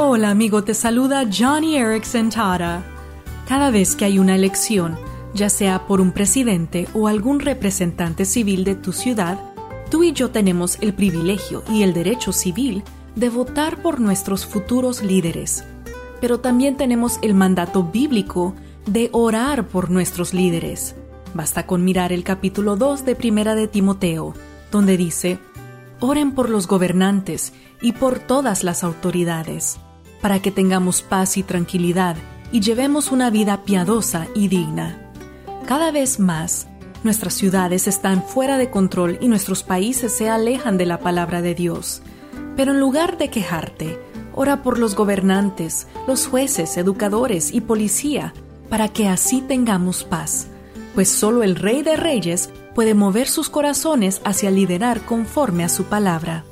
Hola amigo, te saluda Johnny Erickson Tara. Cada vez que hay una elección, ya sea por un presidente o algún representante civil de tu ciudad, tú y yo tenemos el privilegio y el derecho civil de votar por nuestros futuros líderes. Pero también tenemos el mandato bíblico de orar por nuestros líderes. Basta con mirar el capítulo 2 de Primera de Timoteo, donde dice, Oren por los gobernantes y por todas las autoridades, para que tengamos paz y tranquilidad y llevemos una vida piadosa y digna. Cada vez más, nuestras ciudades están fuera de control y nuestros países se alejan de la palabra de Dios. Pero en lugar de quejarte, ora por los gobernantes, los jueces, educadores y policía, para que así tengamos paz, pues solo el Rey de Reyes puede mover sus corazones hacia liderar conforme a su palabra.